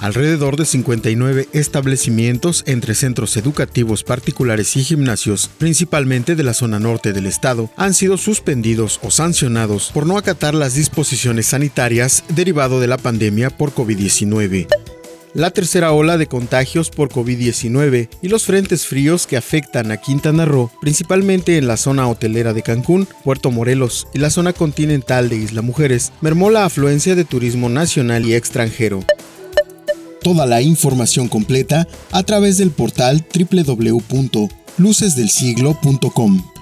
Alrededor de 59 establecimientos entre centros educativos particulares y gimnasios, principalmente de la zona norte del estado, han sido suspendidos o sancionados por no acatar las disposiciones sanitarias derivado de la pandemia por COVID-19 la tercera ola de contagios por COVID-19 y los frentes fríos que afectan a Quintana Roo, principalmente en la zona hotelera de Cancún, Puerto Morelos y la zona continental de Isla Mujeres, mermó la afluencia de turismo nacional y extranjero. Toda la información completa a través del portal www.lucesdelsiglo.com.